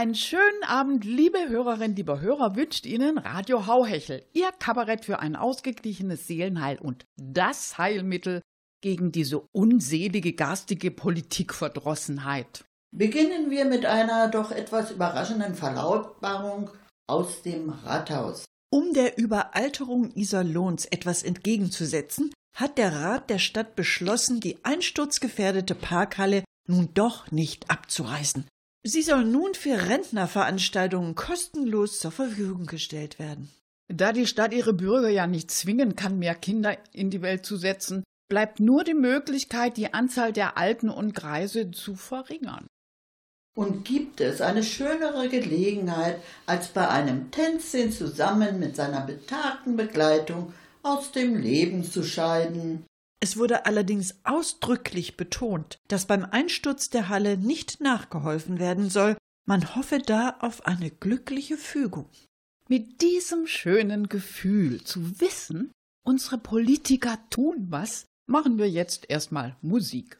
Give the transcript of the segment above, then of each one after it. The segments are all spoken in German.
Einen schönen Abend, liebe Hörerinnen, lieber Hörer, wünscht Ihnen Radio Hauhechel, Ihr Kabarett für ein ausgeglichenes Seelenheil und das Heilmittel gegen diese unselige garstige Politikverdrossenheit. Beginnen wir mit einer doch etwas überraschenden Verlautbarung aus dem Rathaus. Um der Überalterung Iserlohns etwas entgegenzusetzen, hat der Rat der Stadt beschlossen, die einsturzgefährdete Parkhalle nun doch nicht abzureißen. Sie soll nun für Rentnerveranstaltungen kostenlos zur Verfügung gestellt werden. Da die Stadt ihre Bürger ja nicht zwingen kann, mehr Kinder in die Welt zu setzen, bleibt nur die Möglichkeit, die Anzahl der Alten und Greise zu verringern. Und gibt es eine schönere Gelegenheit, als bei einem Tänzchen zusammen mit seiner betagten Begleitung aus dem Leben zu scheiden? Es wurde allerdings ausdrücklich betont, dass beim Einsturz der Halle nicht nachgeholfen werden soll, man hoffe da auf eine glückliche Fügung. Mit diesem schönen Gefühl zu wissen, unsere Politiker tun was, machen wir jetzt erstmal Musik.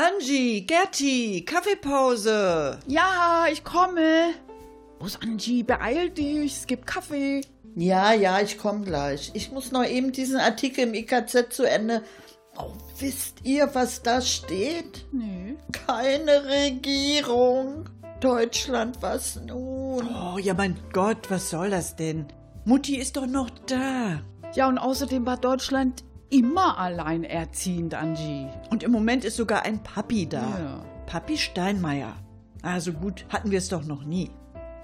Angie, Gerti, Kaffeepause. Ja, ich komme. Los, Angie, beeil dich, es gibt Kaffee. Ja, ja, ich komme gleich. Ich muss noch eben diesen Artikel im IKZ zu Ende. Oh, wisst ihr, was da steht? Nee. Keine Regierung. Deutschland, was nun? Oh, ja, mein Gott, was soll das denn? Mutti ist doch noch da. Ja, und außerdem war Deutschland immer alleinerziehend, Angie. Und im Moment ist sogar ein Papi da. Ja. Papi Steinmeier. Also gut, hatten wir es doch noch nie.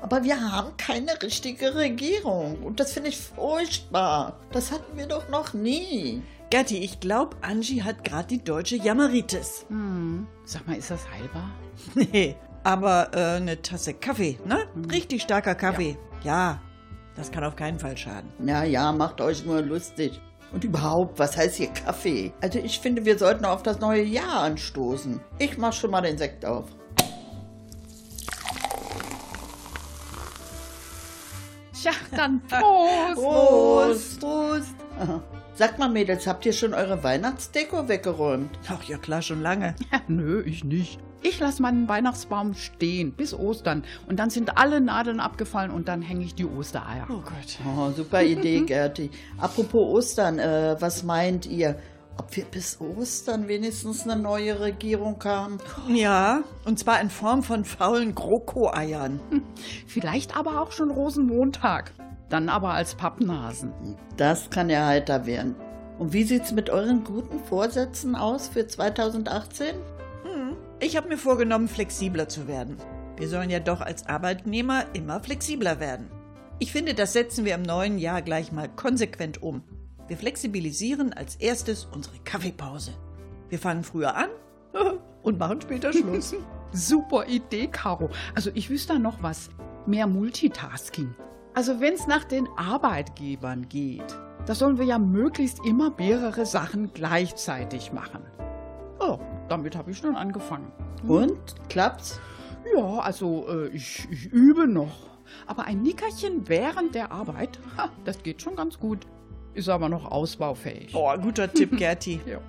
Aber wir haben keine richtige Regierung. Und das finde ich furchtbar. Das hatten wir doch noch nie. Gerti, ich glaube, Angie hat gerade die deutsche Jammeritis. Hm. Sag mal, ist das heilbar? Nee, aber äh, eine Tasse Kaffee, ne? Richtig starker Kaffee. Ja. das kann auf keinen Fall schaden. Ja, ja, macht euch nur lustig. Und überhaupt, was heißt hier Kaffee? Also ich finde, wir sollten auf das neue Jahr anstoßen. Ich mach schon mal den Sekt auf. Tja, dann Prost. Prost! Prost! Aha. Sagt mal, Mädels, habt ihr schon eure Weihnachtsdeko weggeräumt? Ach ja, klar, schon lange. Nö, ich nicht. Ich lasse meinen Weihnachtsbaum stehen bis Ostern und dann sind alle Nadeln abgefallen und dann hänge ich die Ostereier. Oh Gott. Oh, super Idee, Gerti. Apropos Ostern, äh, was meint ihr? Ob wir bis Ostern wenigstens eine neue Regierung haben? Ja, und zwar in Form von faulen Groko-Eiern. Vielleicht aber auch schon Rosenmontag. Dann aber als Pappnasen. Das kann ja heiter werden. Und wie sieht's mit euren guten Vorsätzen aus für 2018? Ich habe mir vorgenommen, flexibler zu werden. Wir sollen ja doch als Arbeitnehmer immer flexibler werden. Ich finde, das setzen wir im neuen Jahr gleich mal konsequent um. Wir flexibilisieren als erstes unsere Kaffeepause. Wir fangen früher an und machen später Schluss. Super Idee, Caro. Also ich wüsste da noch was. Mehr Multitasking. Also wenn es nach den Arbeitgebern geht, da sollen wir ja möglichst immer mehrere Sachen gleichzeitig machen. Damit habe ich schon angefangen. Und? Klappt's? Ja, also äh, ich, ich übe noch. Aber ein Nickerchen während der Arbeit, ha, das geht schon ganz gut. Ist aber noch ausbaufähig. Oh, guter Tipp, Gerti. Ja.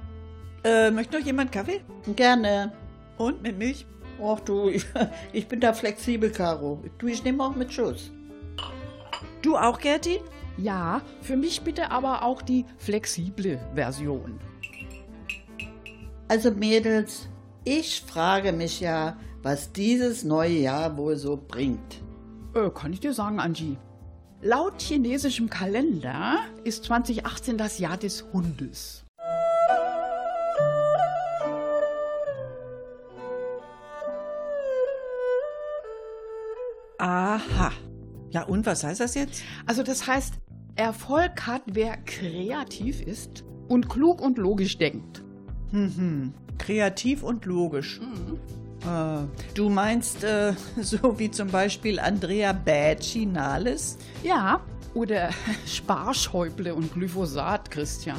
Äh, möchte noch jemand Kaffee? Gerne. Und mit Milch? Och du, ich, ich bin da flexibel, Caro. Du, ich nehme auch mit Schuss. Du auch, Gerti? Ja, für mich bitte aber auch die flexible Version. Also Mädels, ich frage mich ja, was dieses neue Jahr wohl so bringt. Äh, kann ich dir sagen, Angie. Laut chinesischem Kalender ist 2018 das Jahr des Hundes. Aha. Ja, und was heißt das jetzt? Also das heißt, Erfolg hat, wer kreativ ist und klug und logisch denkt. Mhm. Kreativ und logisch. Äh, du meinst äh, so wie zum Beispiel Andrea Bäcci-Nahles? Ja, oder Sparschäuble und Glyphosat, Christian.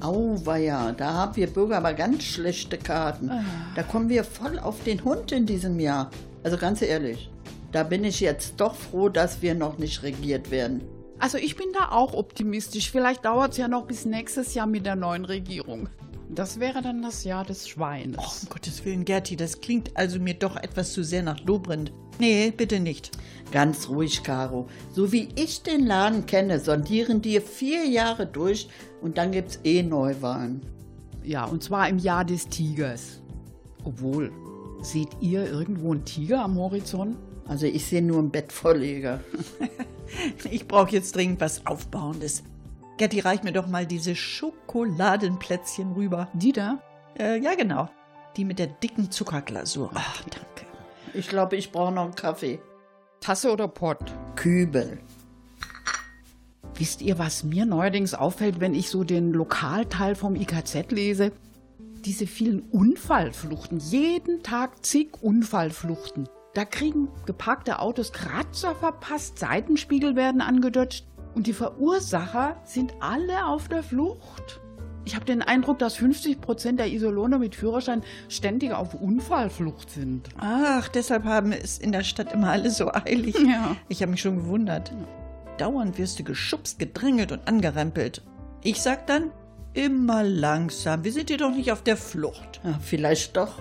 Auweia, da haben wir Bürger aber ganz schlechte Karten. Da kommen wir voll auf den Hund in diesem Jahr. Also ganz ehrlich, da bin ich jetzt doch froh, dass wir noch nicht regiert werden. Also ich bin da auch optimistisch. Vielleicht dauert es ja noch bis nächstes Jahr mit der neuen Regierung. Das wäre dann das Jahr des Schweines. Oh, um Gottes Willen, Gerti, das klingt also mir doch etwas zu sehr nach Dobrindt. Nee, bitte nicht. Ganz ruhig, Caro. So wie ich den Laden kenne, sondieren die vier Jahre durch und dann gibt's eh Neuwahlen. Ja, und zwar im Jahr des Tigers. Obwohl, seht ihr irgendwo einen Tiger am Horizont? Also ich sehe nur einen Bettvorleger. Ich brauche jetzt dringend was Aufbauendes. Gerti, reich mir doch mal diese Schokoladenplätzchen rüber. Die da? Äh, ja, genau. Die mit der dicken Zuckerglasur. Ach, danke. Ich glaube, ich brauche noch einen Kaffee. Tasse oder Pott? Kübel. Wisst ihr, was mir neuerdings auffällt, wenn ich so den Lokalteil vom IKZ lese? diese vielen Unfallfluchten, jeden Tag zig Unfallfluchten. Da kriegen geparkte Autos Kratzer verpasst, Seitenspiegel werden angedeutscht und die Verursacher sind alle auf der Flucht. Ich habe den Eindruck, dass 50 Prozent der Isoloner mit Führerschein ständig auf Unfallflucht sind. Ach, deshalb haben es in der Stadt immer alle so eilig. Ja. Ich habe mich schon gewundert. Dauernd wirst du geschubst, gedrängelt und angerempelt. Ich sag dann, immer langsam. Wir sind hier doch nicht auf der Flucht. Ja, vielleicht doch.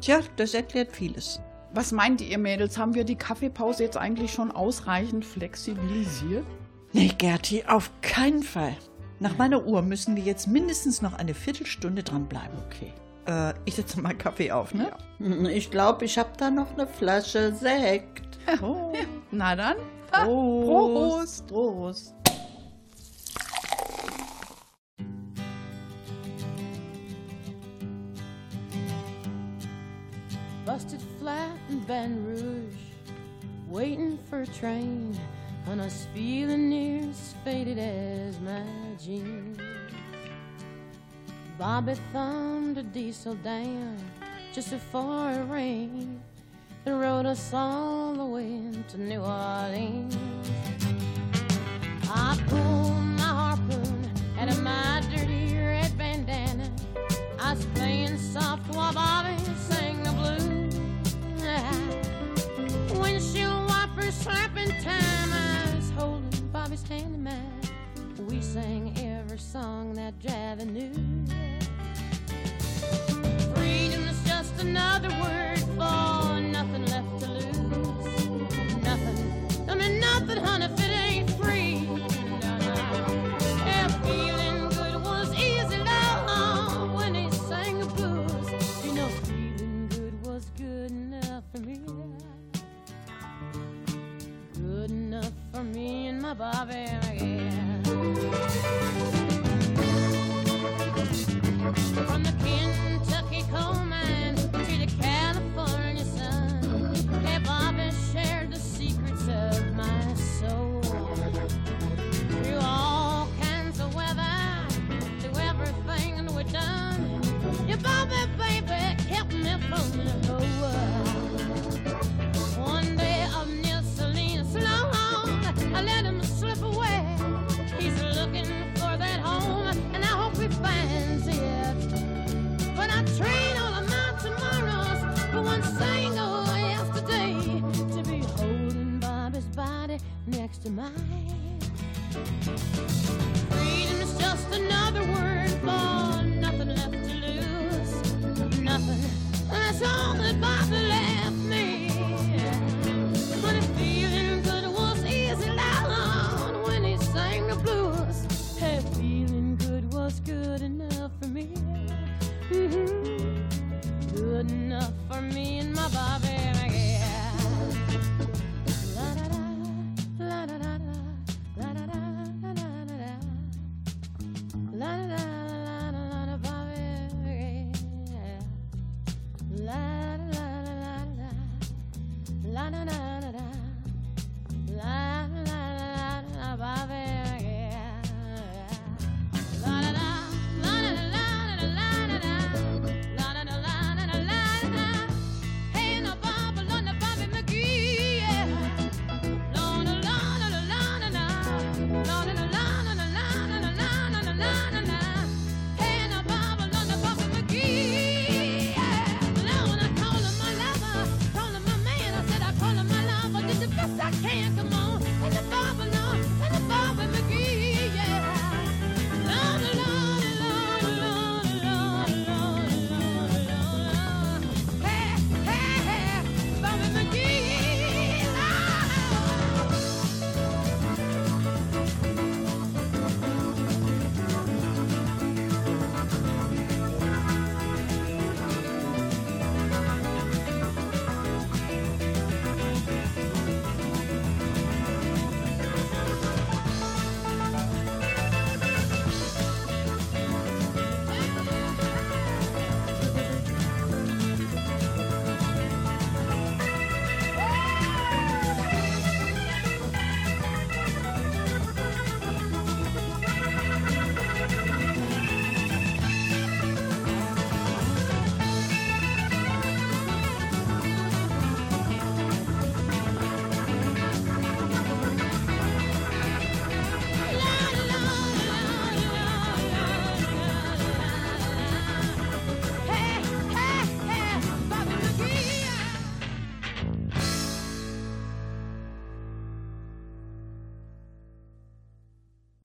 Tja, das erklärt vieles. Was meint ihr, Mädels? Haben wir die Kaffeepause jetzt eigentlich schon ausreichend flexibilisiert? Nee, Gerti, auf keinen Fall. Nach meiner Uhr müssen wir jetzt mindestens noch eine Viertelstunde dranbleiben. Okay. Äh, ich setze mal Kaffee auf, ne? Hm, Ich glaube, ich habe da noch eine Flasche Sekt. Oh. Na dann. Prost. Prost. Prost. busted flat in Baton Rouge, waiting for a train, and I was feeling near as faded as my jeans. Bobby thumbed a diesel down just before it rained and rode us all the way to New Orleans. I pulled my harpoon out of my dirty red bandana. I was playing soft while hand. We sang every song that Javi knew. Freedom is just another word above him.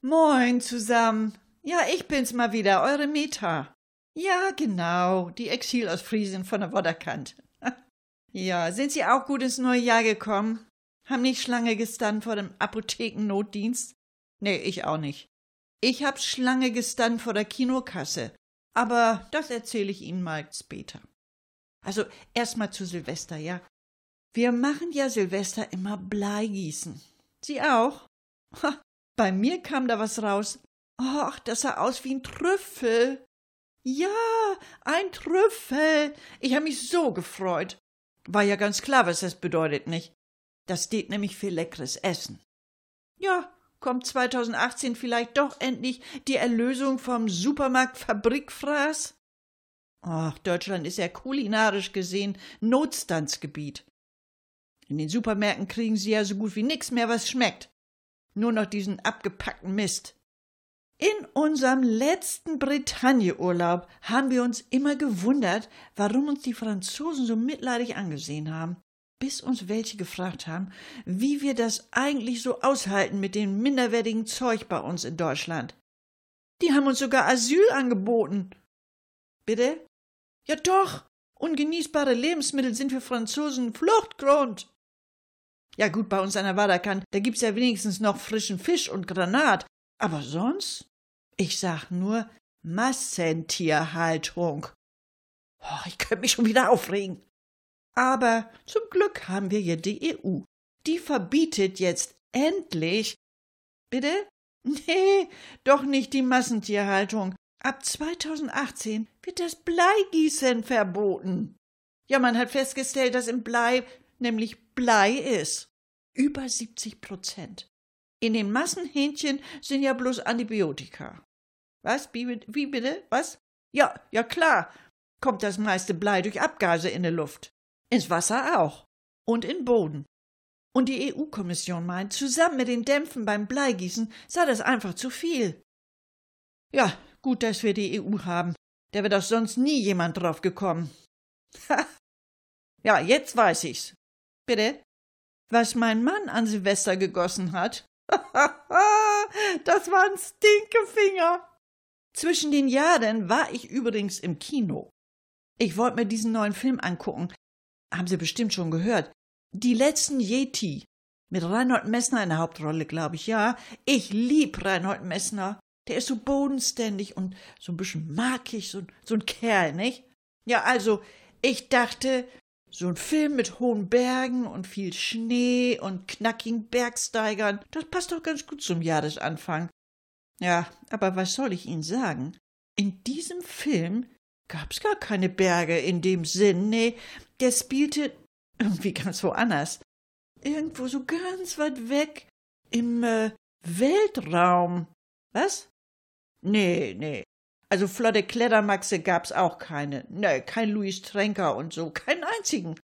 Moin zusammen. Ja, ich bin's mal wieder, eure Meta. Ja, genau, die Exil aus Friesen von der Wodderkant. ja, sind Sie auch gut ins neue Jahr gekommen? Haben nicht Schlange gestanden vor dem Apothekennotdienst? Nee, ich auch nicht. Ich hab Schlange gestanden vor der Kinokasse. Aber das erzähle ich Ihnen mal später. Also erstmal zu Silvester, ja. Wir machen ja Silvester immer Bleigießen. Sie auch? Ha, bei mir kam da was raus. Ach, das sah aus wie ein Trüffel. Ja, ein Trüffel. Ich habe mich so gefreut. War ja ganz klar, was das bedeutet, nicht? Das steht nämlich für leckeres Essen. Ja, kommt 2018 vielleicht doch endlich die Erlösung vom Supermarkt Fabrikfraß? Ach, Deutschland ist ja kulinarisch gesehen Notstandsgebiet. In den Supermärkten kriegen sie ja so gut wie nix mehr, was schmeckt. Nur noch diesen abgepackten Mist. In unserem letzten Bretagne-Urlaub haben wir uns immer gewundert, warum uns die Franzosen so mitleidig angesehen haben, bis uns welche gefragt haben, wie wir das eigentlich so aushalten mit dem minderwertigen Zeug bei uns in Deutschland. Die haben uns sogar Asyl angeboten. Bitte? Ja doch, ungenießbare Lebensmittel sind für Franzosen Fluchtgrund. Ja gut, bei uns an der Waderkant, da gibt's ja wenigstens noch frischen Fisch und Granat. Aber sonst? Ich sag nur Massentierhaltung. Oh, ich könnte mich schon wieder aufregen. Aber zum Glück haben wir hier die EU. Die verbietet jetzt endlich. Bitte? Nee, doch nicht die Massentierhaltung. Ab 2018 wird das Bleigießen verboten. Ja, man hat festgestellt, dass im Blei nämlich Blei ist. Über 70 Prozent. In den Massenhähnchen sind ja bloß Antibiotika. Was? Wie, bitte? Was? Ja, ja klar. Kommt das meiste Blei durch Abgase in die Luft. Ins Wasser auch. Und in Boden. Und die EU-Kommission meint, zusammen mit den Dämpfen beim Bleigießen sei das einfach zu viel. Ja, gut, dass wir die EU haben. Da wäre doch sonst nie jemand drauf gekommen. Ha. Ja, jetzt weiß ich's. Bitte? Was mein Mann an Silvester gegossen hat? das war ein Stinkefinger. Zwischen den Jahren war ich übrigens im Kino. Ich wollte mir diesen neuen Film angucken. Haben Sie bestimmt schon gehört. Die letzten Yeti. Mit Reinhold Messner in der Hauptrolle, glaube ich, ja. Ich lieb Reinhold Messner. Der ist so bodenständig und so ein bisschen markig, so, so ein Kerl, nicht? Ja, also, ich dachte, so ein Film mit hohen Bergen und viel Schnee und knackigen Bergsteigern, das passt doch ganz gut zum Jahresanfang. Ja, aber was soll ich Ihnen sagen? In diesem Film gab's gar keine Berge in dem Sinn, nee, der spielte irgendwie ganz woanders. Irgendwo so ganz weit weg im äh, Weltraum. Was? Nee, nee, also flotte Klettermaxe gab's auch keine. Ne, kein Louis Tränker und so, keinen einzigen.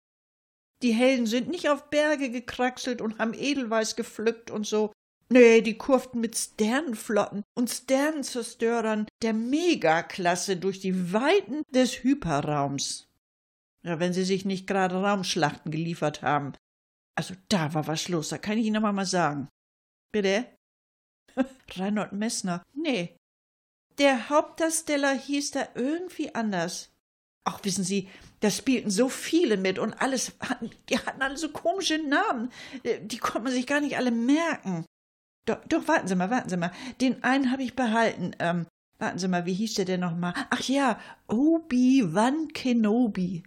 Die Helden sind nicht auf Berge gekraxelt und haben Edelweiß gepflückt und so. Nee, die kurften mit Sternenflotten und Sternenzerstörern der Megaklasse durch die Weiten des Hyperraums. Ja, wenn sie sich nicht gerade Raumschlachten geliefert haben. Also da war was los, da kann ich Ihnen aber mal sagen. Bitte? Reinhold Messner. Nee, der Hauptdarsteller hieß da irgendwie anders. Ach, wissen Sie, da spielten so viele mit und alles, die hatten alle so komische Namen. Äh, die konnte man sich gar nicht alle merken. Doch, doch, warten Sie mal, warten Sie mal. Den einen habe ich behalten. Ähm, warten Sie mal, wie hieß der denn nochmal? Ach ja, Obi-Wan Kenobi.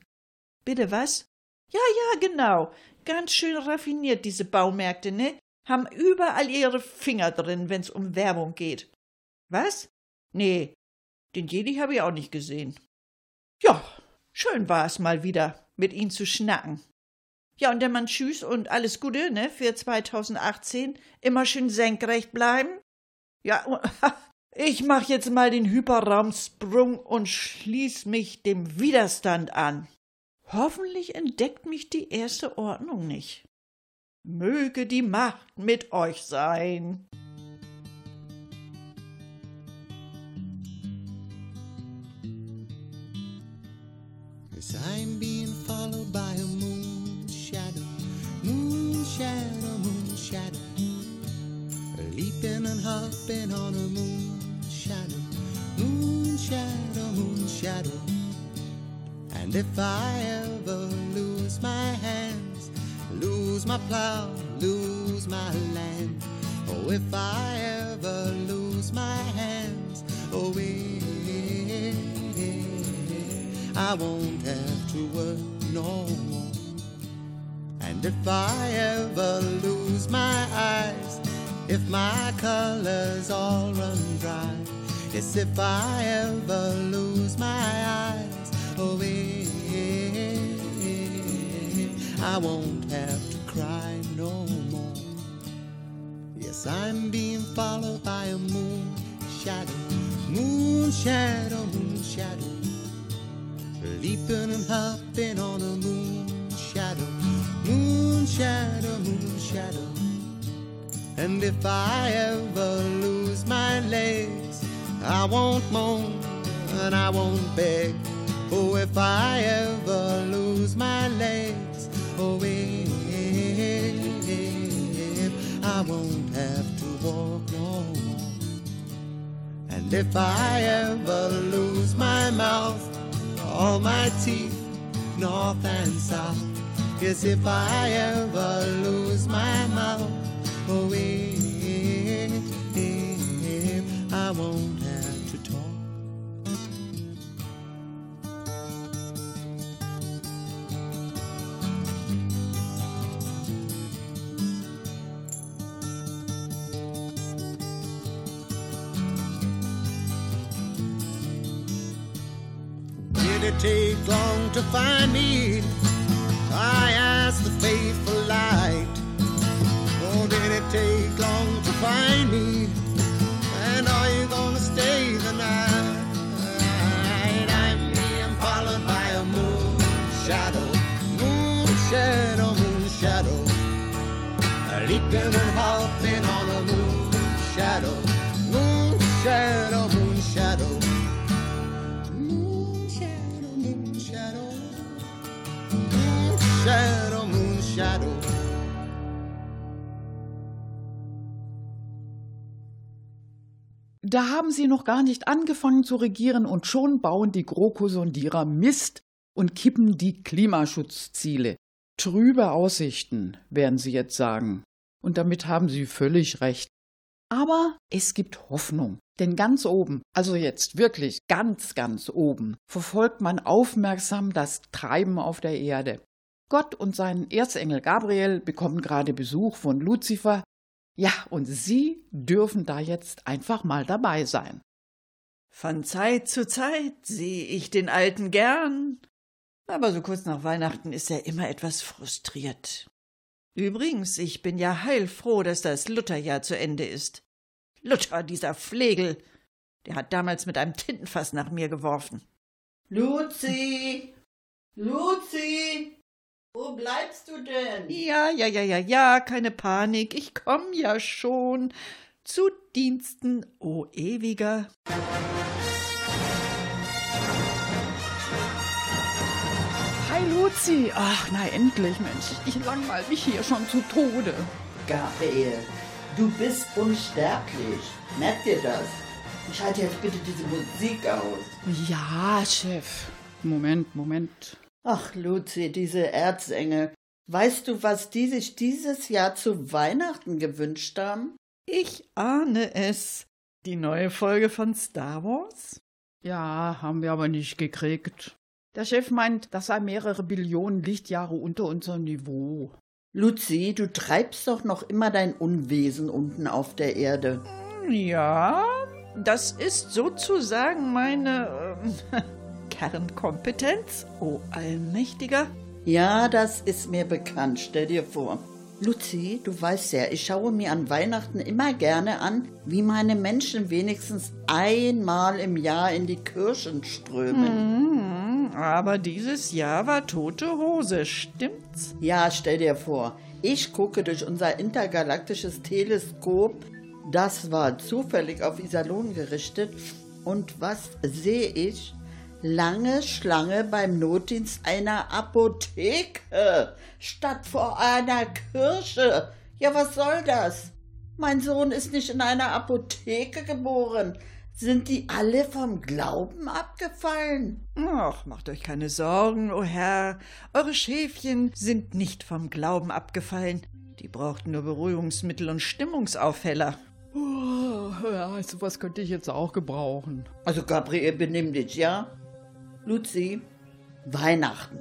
Bitte was? Ja, ja, genau. Ganz schön raffiniert, diese Baumärkte, ne? Haben überall ihre Finger drin, wenn's um Werbung geht. Was? Nee, den Jedi habe ich auch nicht gesehen. Ja, schön war es mal wieder, mit Ihnen zu schnacken. Ja, und der Mann tschüss und alles Gute, ne, für 2018. Immer schön senkrecht bleiben. Ja, ich mach jetzt mal den Hyperraumsprung und schließ mich dem Widerstand an. Hoffentlich entdeckt mich die erste Ordnung nicht. Möge die Macht mit euch sein. I'm being followed by a moon shadow, moon shadow, moon shadow, leaping and hopping on a moon shadow, moon shadow, moon shadow. And if I ever lose my hands, lose my plow, lose my land, oh, if I ever lose my hands, oh, eh, I won't have to work no more. And if I ever lose my eyes, if my colors all run dry, yes, if I ever lose my eyes, oh, eh, I won't have to cry no more. Yes, I'm being followed by a moon shadow, moon shadow, moon shadow, leaping and hopping on a moon shadow, moon shadow, moon shadow. And if I ever lose my legs, I won't moan and I won't beg. Oh, if I ever lose my legs, oh, if I won't have to walk no more. And if I ever lose my mouth, all my teeth, north and south, yes, if I ever lose my mouth, oh, if I won't Did it take long to find me? I asked the faithful light. Oh, did it take long to find me? And are you gonna stay the night? I'm being followed by a moon shadow, moon shadow, moon shadow. Leaping and hopping on a moon shadow, Da haben sie noch gar nicht angefangen zu regieren und schon bauen die GroKo-Sondierer Mist und kippen die Klimaschutzziele. Trübe Aussichten, werden sie jetzt sagen. Und damit haben sie völlig recht. Aber es gibt Hoffnung. Denn ganz oben, also jetzt wirklich ganz, ganz oben, verfolgt man aufmerksam das Treiben auf der Erde. Gott und sein Erzengel Gabriel bekommen gerade Besuch von Luzifer. Ja, und sie dürfen da jetzt einfach mal dabei sein. Von Zeit zu Zeit sehe ich den Alten gern, aber so kurz nach Weihnachten ist er immer etwas frustriert. Übrigens, ich bin ja heilfroh, dass das Lutherjahr zu Ende ist. Luther, dieser Flegel, der hat damals mit einem Tintenfass nach mir geworfen. Luzi! Luzi! Wo bleibst du denn? Ja, ja, ja, ja, ja, keine Panik, ich komm ja schon. Zu Diensten, o Ewiger. Hi Luzi! Ach, na endlich, Mensch. Ich langweil mich hier schon zu Tode. Gabriel, du bist unsterblich. Merkt ihr das? Schalt jetzt bitte diese Musik aus. Ja, Chef. Moment, Moment. Ach, Luzi, diese Erzengel. Weißt du, was die sich dieses Jahr zu Weihnachten gewünscht haben? Ich ahne es. Die neue Folge von Star Wars? Ja, haben wir aber nicht gekriegt. Der Chef meint, das sei mehrere Billionen Lichtjahre unter unserem Niveau. Luzi, du treibst doch noch immer dein Unwesen unten auf der Erde. Ja, das ist sozusagen meine Kernkompetenz, o Allmächtiger. Ja, das ist mir bekannt, stell dir vor. Luzi, du weißt ja, ich schaue mir an Weihnachten immer gerne an, wie meine Menschen wenigstens einmal im Jahr in die Kirchen strömen. Hm, aber dieses Jahr war tote Hose, stimmt's? Ja, stell dir vor, ich gucke durch unser intergalaktisches Teleskop, das war zufällig auf Iserlohn gerichtet, und was sehe ich? Lange Schlange beim Notdienst einer Apotheke statt vor einer Kirche. Ja, was soll das? Mein Sohn ist nicht in einer Apotheke geboren. Sind die alle vom Glauben abgefallen? Ach, macht euch keine Sorgen, o oh Herr. Eure Schäfchen sind nicht vom Glauben abgefallen. Die brauchten nur Beruhigungsmittel und Stimmungsaufheller. Oh, ja, sowas könnte ich jetzt auch gebrauchen. Also Gabriel, benimm dich, ja? Luzi, Weihnachten.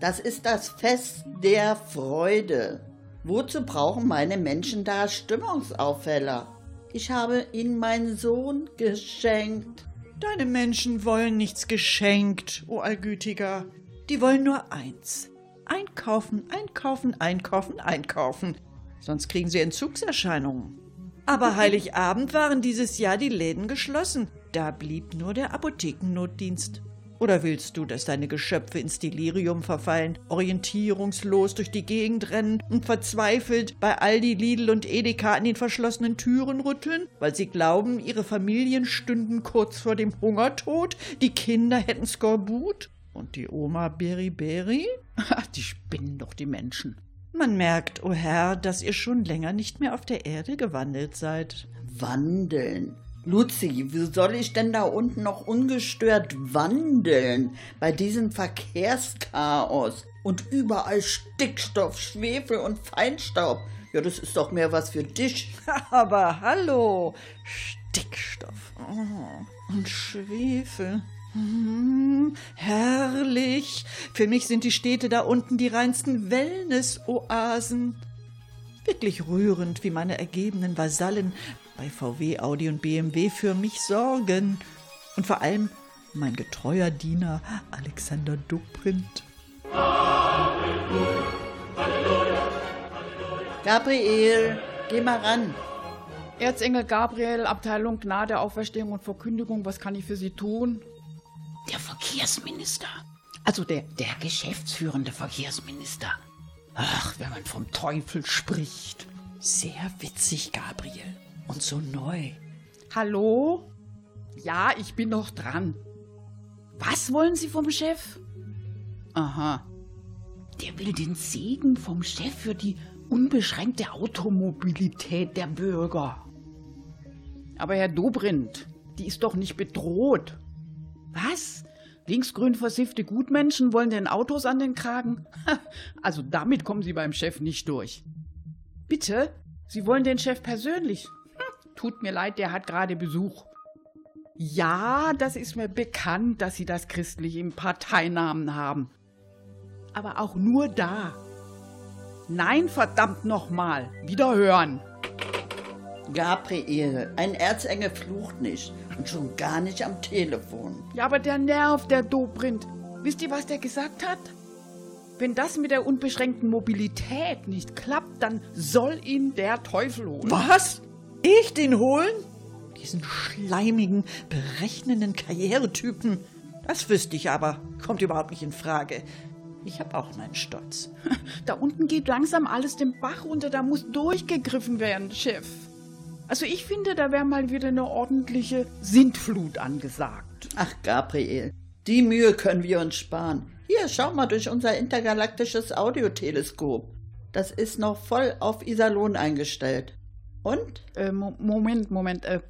Das ist das Fest der Freude. Wozu brauchen meine Menschen da Stimmungsaufheller? Ich habe ihnen meinen Sohn geschenkt. Deine Menschen wollen nichts geschenkt, o Allgütiger. Die wollen nur eins. Einkaufen, einkaufen, einkaufen, einkaufen. Sonst kriegen sie Entzugserscheinungen. Aber Heiligabend waren dieses Jahr die Läden geschlossen. Da blieb nur der Apothekennotdienst. Oder willst du, dass deine Geschöpfe ins Delirium verfallen, orientierungslos durch die Gegend rennen und verzweifelt bei Aldi, Lidl und Edeka an den verschlossenen Türen rütteln, weil sie glauben, ihre Familien stünden kurz vor dem Hungertod, die Kinder hätten Skorbut und die Oma Beriberi? Die spinnen doch die Menschen. Man merkt, o oh Herr, dass ihr schon länger nicht mehr auf der Erde gewandelt seid. Wandeln. Luzi, wie soll ich denn da unten noch ungestört wandeln bei diesem Verkehrschaos und überall Stickstoff, Schwefel und Feinstaub? Ja, das ist doch mehr was für dich. Aber hallo, Stickstoff oh, und Schwefel. Hm, herrlich. Für mich sind die Städte da unten die reinsten Wellness-Oasen. Wirklich rührend, wie meine ergebenen Vasallen bei VW, Audi und BMW für mich sorgen. Und vor allem mein getreuer Diener Alexander Dupprint. Gabriel, geh mal ran. Erzengel Gabriel, Abteilung Gnade, Auferstehung und Verkündigung, was kann ich für Sie tun? Der Verkehrsminister. Also der, der geschäftsführende Verkehrsminister. Ach, wenn man vom Teufel spricht. Sehr witzig, Gabriel. Und so neu. Hallo? Ja, ich bin noch dran. Was wollen Sie vom Chef? Aha. Der will den Segen vom Chef für die unbeschränkte Automobilität der Bürger. Aber Herr Dobrindt, die ist doch nicht bedroht. Was? Linksgrün versiffte Gutmenschen wollen den Autos an den Kragen? Also damit kommen Sie beim Chef nicht durch. Bitte? Sie wollen den Chef persönlich? Tut mir leid, der hat gerade Besuch. Ja, das ist mir bekannt, dass Sie das christlich im Parteinamen haben. Aber auch nur da. Nein, verdammt nochmal. Wieder hören. Gabriel, ein Erzengel flucht nicht und schon gar nicht am Telefon. Ja, aber der nervt, der Dobrindt. Wisst ihr, was der gesagt hat? Wenn das mit der unbeschränkten Mobilität nicht klappt, dann soll ihn der Teufel holen. Was? Ich den holen? Diesen schleimigen, berechnenden Karrieretypen. Das wüsste ich aber. Kommt überhaupt nicht in Frage. Ich habe auch meinen Stolz. Da unten geht langsam alles den Bach runter. Da muss durchgegriffen werden, Chef. Also ich finde, da wäre mal wieder eine ordentliche Sintflut angesagt. Ach, Gabriel, die Mühe können wir uns sparen. Hier, schau mal durch unser intergalaktisches Audioteleskop. Das ist noch voll auf Iserlohn eingestellt. Und? Äh, Mo Moment, Moment. Äh.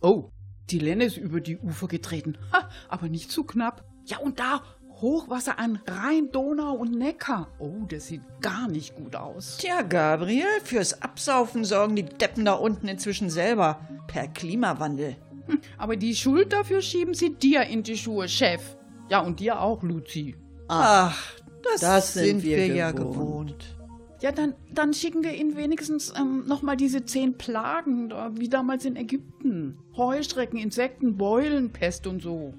Oh, die Lenne ist über die Ufer getreten. Ha, aber nicht zu knapp. Ja, und da Hochwasser an Rhein, Donau und Neckar. Oh, das sieht gar nicht gut aus. Tja, Gabriel, fürs Absaufen sorgen die Deppen da unten inzwischen selber. Per Klimawandel. Hm, aber die Schuld dafür schieben sie dir in die Schuhe, Chef. Ja, und dir auch, Luzi. Ach, das, das sind, sind, wir, wir ja gewohnt. Ja, dann, dann schicken wir ihnen wenigstens ähm, nochmal diese zehn Plagen, wie damals in Ägypten. Heuschrecken, Insekten, Beulen, Pest und so.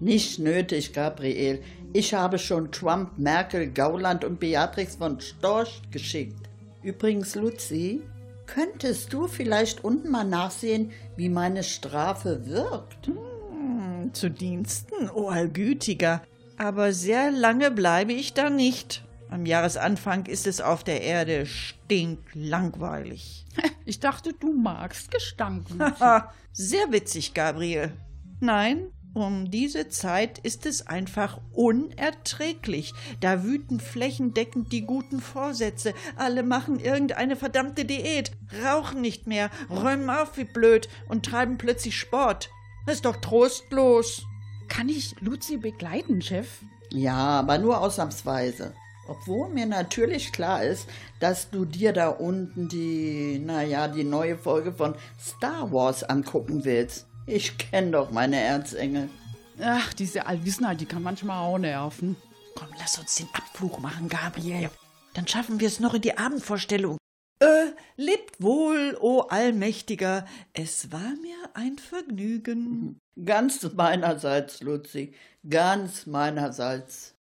Nicht nötig, Gabriel. Ich habe schon Trump, Merkel, Gauland und Beatrix von Storch geschickt. Übrigens, Luzi, könntest du vielleicht unten mal nachsehen, wie meine Strafe wirkt? Hm, zu Diensten, o oh Allgütiger. Aber sehr lange bleibe ich da nicht. Am Jahresanfang ist es auf der Erde stinklangweilig. Ich dachte, du magst Gestank. sehr witzig, Gabriel. Nein, Um diese Zeit ist es einfach unerträglich. Da wüten flächendeckend die guten Vorsätze. Alle machen irgendeine verdammte Diät, rauchen nicht mehr, räumen auf wie blöd und treiben plötzlich Sport. Das ist doch trostlos. Kann ich Luzi begleiten, Chef? Ja, aber nur ausnahmsweise. Obwohl mir natürlich klar ist, dass du dir da unten die, naja, die neue Folge von Star Wars angucken willst. Ich kenne doch meine Erzengel. Ach, diese Allwissenheit, die kann manchmal auch nerven. Komm, lass uns den Abflug machen, Gabriel. Dann schaffen wir es noch in die Abendvorstellung. Äh, lebt wohl, o Allmächtiger. Es war mir ein Vergnügen. Ganz meinerseits, Luzi. Ganz meinerseits.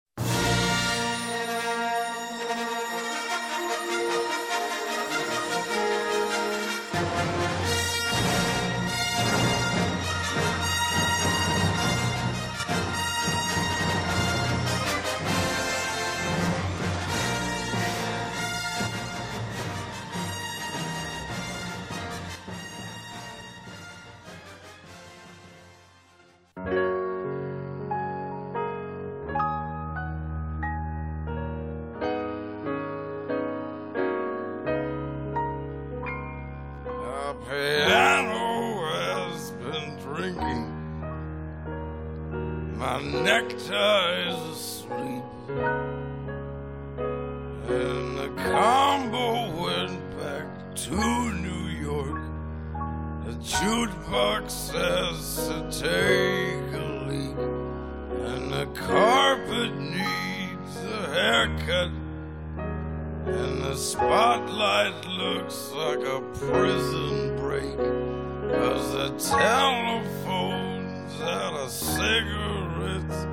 Cigarettes.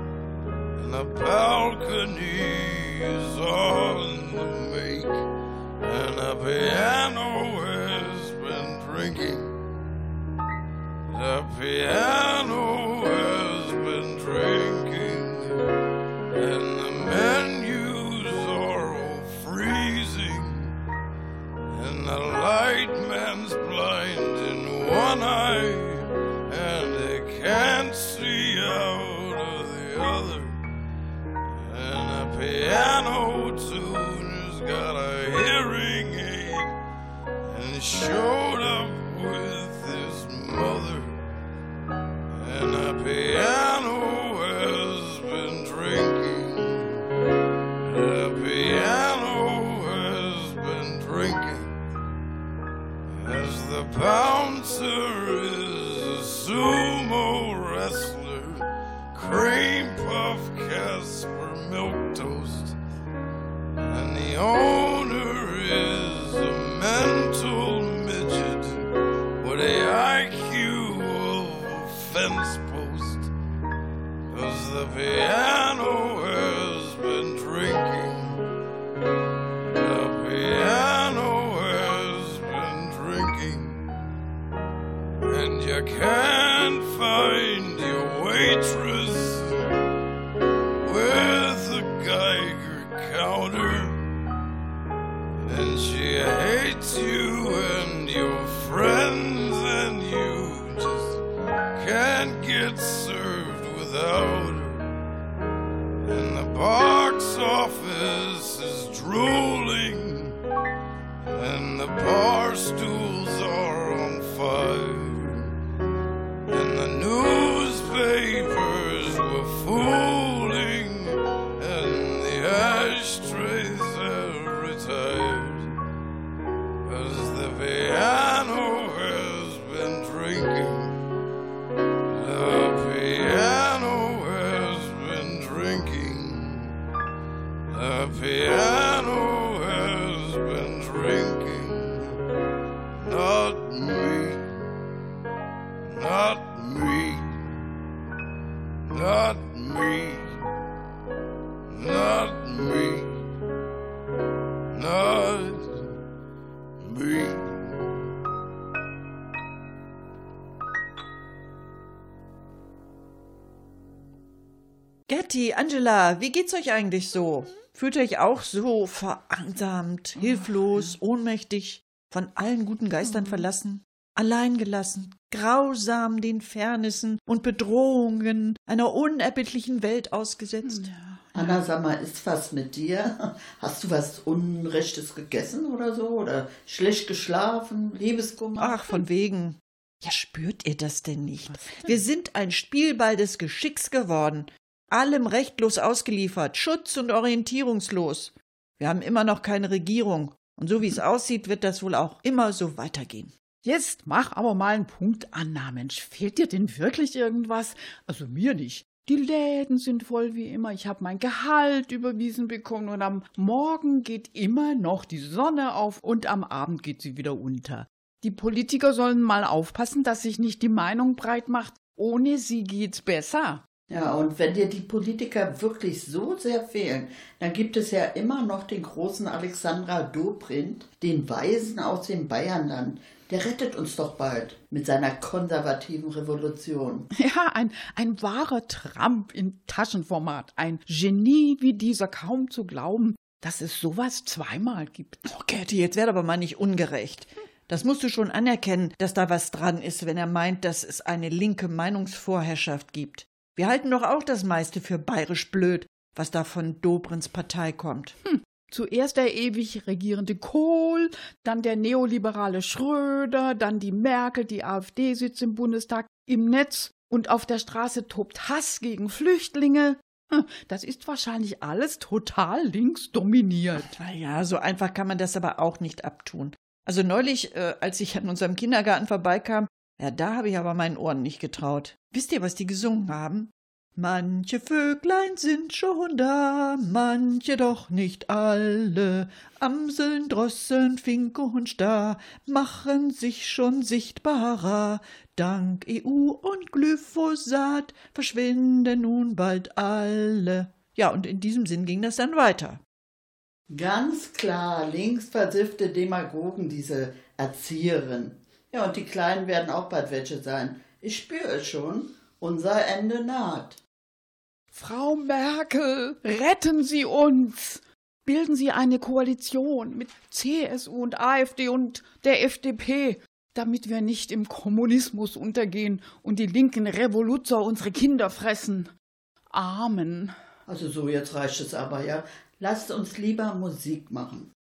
And the balcony is on the make. And the piano has been drinking. The piano has been drinking. And the menus are all freezing. And the light man's blind in one eye. show. barstool. Wie geht's euch eigentlich so? Fühlt ihr euch auch so vereinsamt, hilflos, ohnmächtig, von allen guten Geistern verlassen? alleingelassen, grausam den Fairnessen und Bedrohungen einer unerbittlichen Welt ausgesetzt. Anna, sag mal, ist was mit dir? Hast du was Unrechtes gegessen oder so? Oder schlecht geschlafen? Liebeskummer? Ach, von wegen. Ja, spürt ihr das denn nicht? Wir sind ein Spielball des Geschicks geworden, allem rechtlos ausgeliefert, schutz- und orientierungslos. Wir haben immer noch keine Regierung, und so wie es aussieht, wird das wohl auch immer so weitergehen. Jetzt mach aber mal einen Punkt, Anna. Mensch, fehlt dir denn wirklich irgendwas? Also mir nicht. Die Läden sind voll wie immer. Ich habe mein Gehalt überwiesen bekommen und am Morgen geht immer noch die Sonne auf und am Abend geht sie wieder unter. Die Politiker sollen mal aufpassen, dass sich nicht die Meinung breit macht, ohne sie geht's besser. Ja, und wenn dir die Politiker wirklich so sehr fehlen, dann gibt es ja immer noch den großen Alexandra Dobrindt, den Weisen aus dem Bayernland. Der rettet uns doch bald mit seiner konservativen Revolution. Ja, ein, ein wahrer Trump in Taschenformat. Ein Genie wie dieser kaum zu glauben, dass es sowas zweimal gibt. Oh, Gerti, jetzt werd aber mal nicht ungerecht. Das musst du schon anerkennen, dass da was dran ist, wenn er meint, dass es eine linke Meinungsvorherrschaft gibt. Wir halten doch auch das meiste für bayerisch blöd, was da von Dobrins Partei kommt. Hm. Zuerst der ewig regierende Kohl, dann der neoliberale Schröder, dann die Merkel, die AfD sitzt im Bundestag, im Netz und auf der Straße tobt Hass gegen Flüchtlinge. Hm, Das ist wahrscheinlich alles total links dominiert. Naja, so einfach kann man das aber auch nicht abtun. Also neulich, äh, als ich an unserem Kindergarten vorbeikam, ja, da habe ich aber meinen Ohren nicht getraut. Wisst ihr, was die gesungen haben? Manche Vöglein sind schon da, manche doch nicht alle. Amseln, Drosseln, Finke und Star machen sich schon sichtbarer. Dank EU und Glyphosat verschwinden nun bald alle. Ja, und in diesem Sinn ging das dann weiter. Ganz klar, linksversiffte Demagogen, diese Erzieherin. Ja, und die Kleinen werden auch bald welche sein. Ich spüre es schon. Unser Ende naht. Frau Merkel, retten Sie uns! Bilden Sie eine Koalition mit CSU und AfD und der FDP, damit wir nicht im Kommunismus untergehen und die linken Revoluzer unsere Kinder fressen. Amen. Also so, jetzt reicht es aber, ja. Lasst uns lieber Musik machen.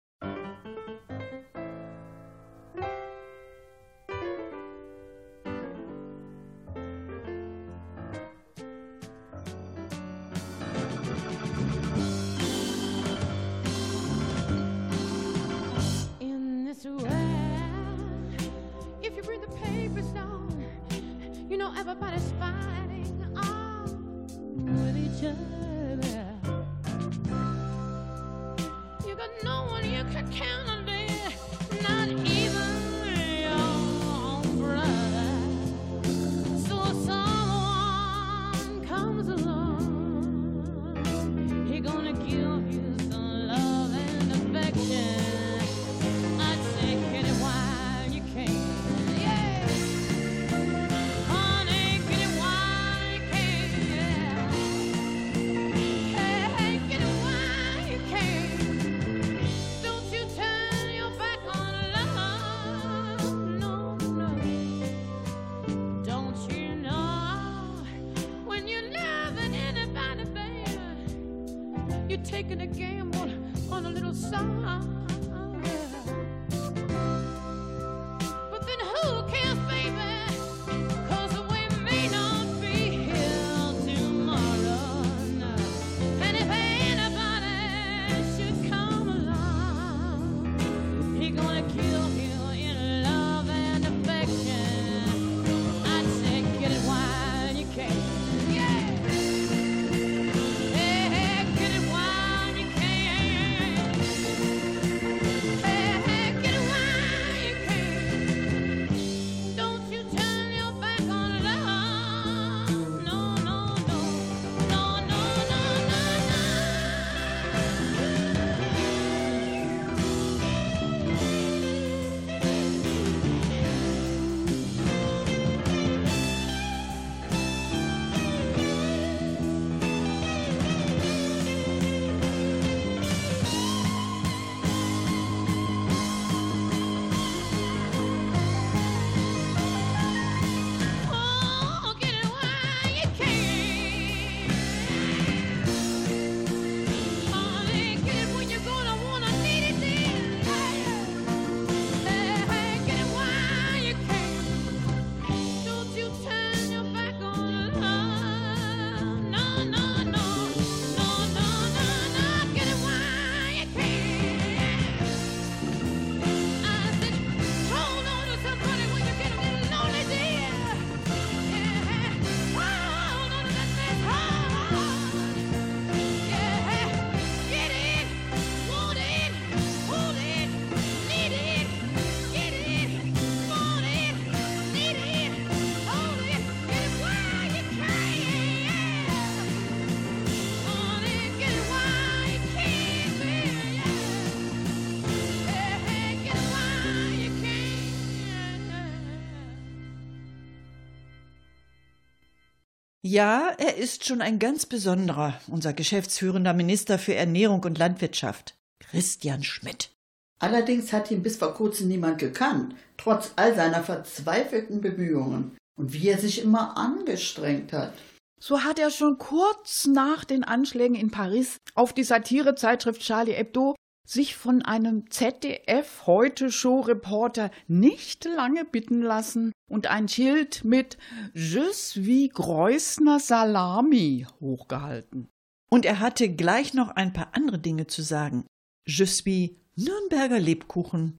Ja, er ist schon ein ganz besonderer, unser geschäftsführender Minister für Ernährung und Landwirtschaft, Christian Schmidt. Allerdings hat ihn bis vor kurzem niemand gekannt, trotz all seiner verzweifelten Bemühungen und wie er sich immer angestrengt hat. So hat er schon kurz nach den Anschlägen in Paris auf die Satirezeitschrift Charlie Hebdo sich von einem ZDF Heute Show Reporter nicht lange bitten lassen und ein Schild mit Je suis Greusner Salami hochgehalten. Und er hatte gleich noch ein paar andere Dinge zu sagen. Je suis Nürnberger Lebkuchen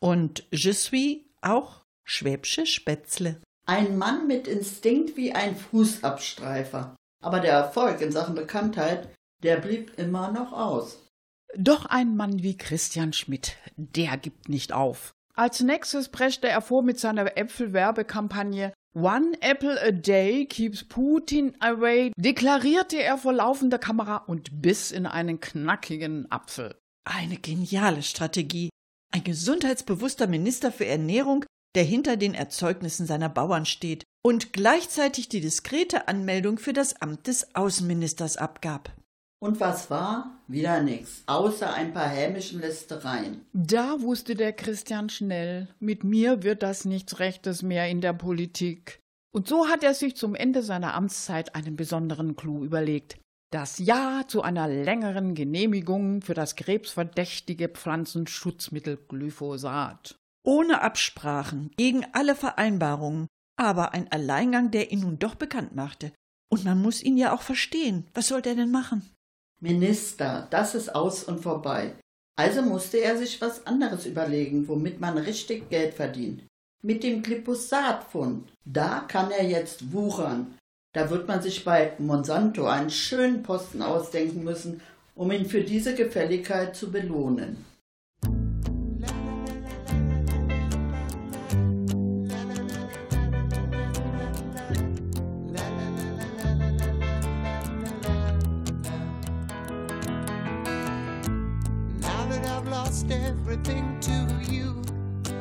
und Je suis auch Schwäbsche Spätzle. Ein Mann mit Instinkt wie ein Fußabstreifer. Aber der Erfolg in Sachen Bekanntheit, der blieb immer noch aus. Doch ein Mann wie Christian Schmidt, der gibt nicht auf. Als nächstes preschte er vor mit seiner Äpfelwerbekampagne One Apple a Day keeps Putin away, deklarierte er vor laufender Kamera und biss in einen knackigen Apfel. Eine geniale Strategie. Ein gesundheitsbewusster Minister für Ernährung, der hinter den Erzeugnissen seiner Bauern steht und gleichzeitig die diskrete Anmeldung für das Amt des Außenministers abgab. Und was war? Wieder nichts, außer ein paar hämischen Lästereien. Da wusste der Christian schnell, mit mir wird das nichts Rechtes mehr in der Politik. Und so hat er sich zum Ende seiner Amtszeit einen besonderen Clou überlegt. Das Ja zu einer längeren Genehmigung für das krebsverdächtige Pflanzenschutzmittel Glyphosat. Ohne Absprachen, gegen alle Vereinbarungen, aber ein Alleingang, der ihn nun doch bekannt machte. Und man muss ihn ja auch verstehen. Was sollte er denn machen? Minister, das ist aus und vorbei. Also musste er sich was anderes überlegen, womit man richtig Geld verdient. Mit dem Glyphosatfund. Da kann er jetzt wuchern. Da wird man sich bei Monsanto einen schönen Posten ausdenken müssen, um ihn für diese Gefälligkeit zu belohnen. Everything to you,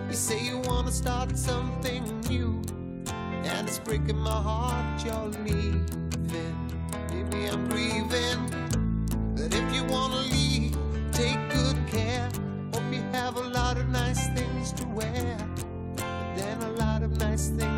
you say you wanna start something new, and it's breaking my heart you're leaving. Baby, I'm grieving. But if you wanna leave, take good care. Hope you have a lot of nice things to wear. But then a lot of nice things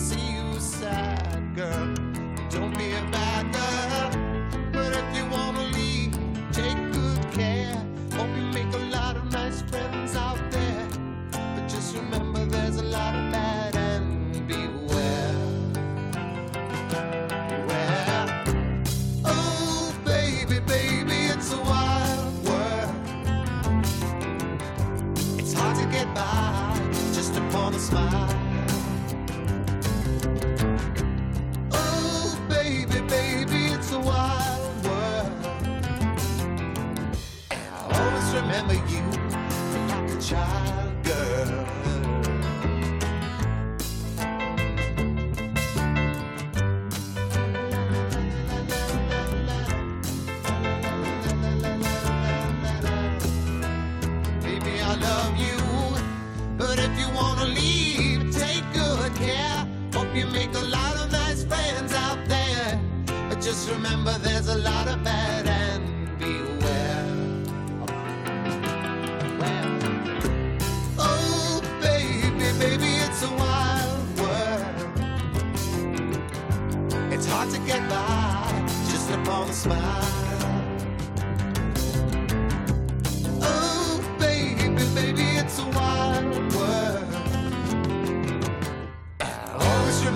see you sad, girl. Don't be a bad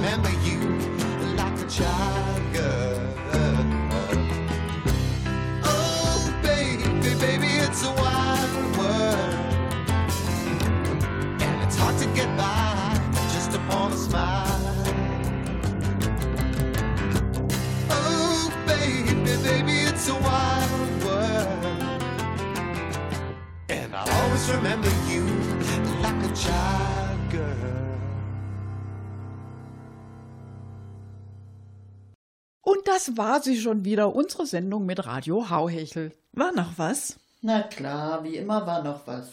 remember you like a child girl. Oh, baby, baby, it's a wild world, and it's hard to get by just upon a smile. Oh, baby, baby, it's a wild world, and I always remember you like a child. Das war sie schon wieder, unsere Sendung mit Radio Hauhechel. War noch was? Na klar, wie immer war noch was.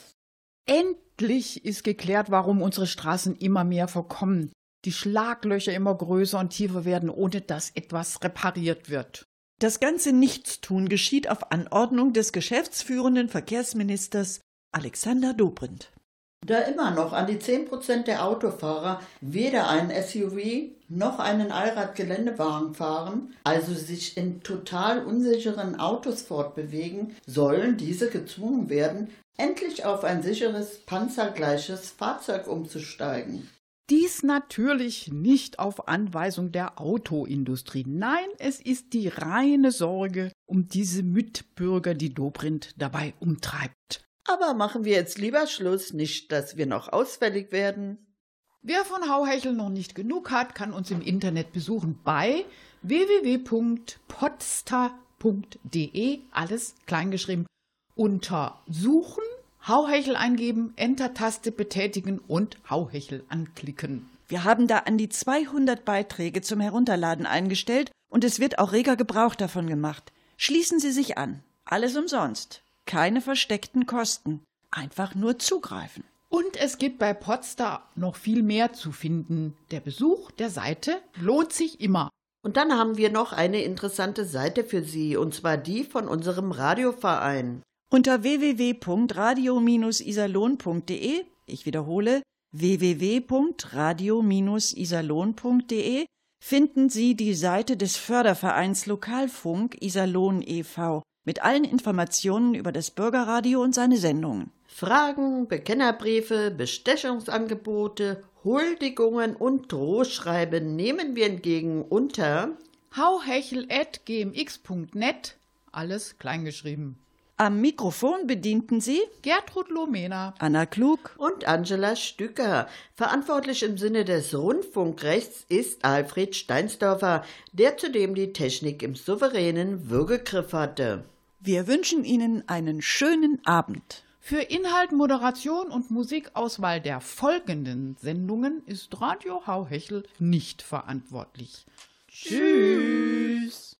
Endlich ist geklärt, warum unsere Straßen immer mehr verkommen, die Schlaglöcher immer größer und tiefer werden, ohne dass etwas repariert wird. Das ganze Nichtstun geschieht auf Anordnung des geschäftsführenden Verkehrsministers Alexander Dobrindt. Da immer noch an die 10% der Autofahrer weder einen SUV noch einen Allradgeländewagen fahren, also sich in total unsicheren Autos fortbewegen, sollen diese gezwungen werden, endlich auf ein sicheres, panzergleiches Fahrzeug umzusteigen. Dies natürlich nicht auf Anweisung der Autoindustrie. Nein, es ist die reine Sorge um diese Mitbürger, die Dobrindt dabei umtreibt. Aber machen wir jetzt lieber Schluss, nicht, dass wir noch ausfällig werden. Wer von Hauhechel noch nicht genug hat, kann uns im Internet besuchen bei www.podster.de, alles kleingeschrieben, unter Suchen, Hauhechel eingeben, Enter-Taste betätigen und Hauhechel anklicken. Wir haben da an die 200 Beiträge zum Herunterladen eingestellt und es wird auch reger Gebrauch davon gemacht. Schließen Sie sich an. Alles umsonst. Keine versteckten Kosten. Einfach nur zugreifen. Und es gibt bei Podstar noch viel mehr zu finden. Der Besuch der Seite lohnt sich immer. Und dann haben wir noch eine interessante Seite für Sie, und zwar die von unserem Radioverein. Unter www.radio-iserlohn.de, ich wiederhole, www.radio-iserlohn.de finden Sie die Seite des Fördervereins Lokalfunk Iserlohn e.V. mit allen Informationen über das Bürgerradio und seine Sendungen. Fragen, Bekennerbriefe, Bestechungsangebote, Huldigungen und Drohschreiben nehmen wir entgegen unter hauhechel.gmx.net, alles kleingeschrieben. Am Mikrofon bedienten Sie Gertrud Lomena, Anna Klug und Angela Stücker. Verantwortlich im Sinne des Rundfunkrechts ist Alfred Steinsdorfer, der zudem die Technik im souveränen Würgegriff hatte. Wir wünschen Ihnen einen schönen Abend. Für Inhalt, Moderation und Musikauswahl der folgenden Sendungen ist Radio Hauhechel nicht verantwortlich. Tschüss.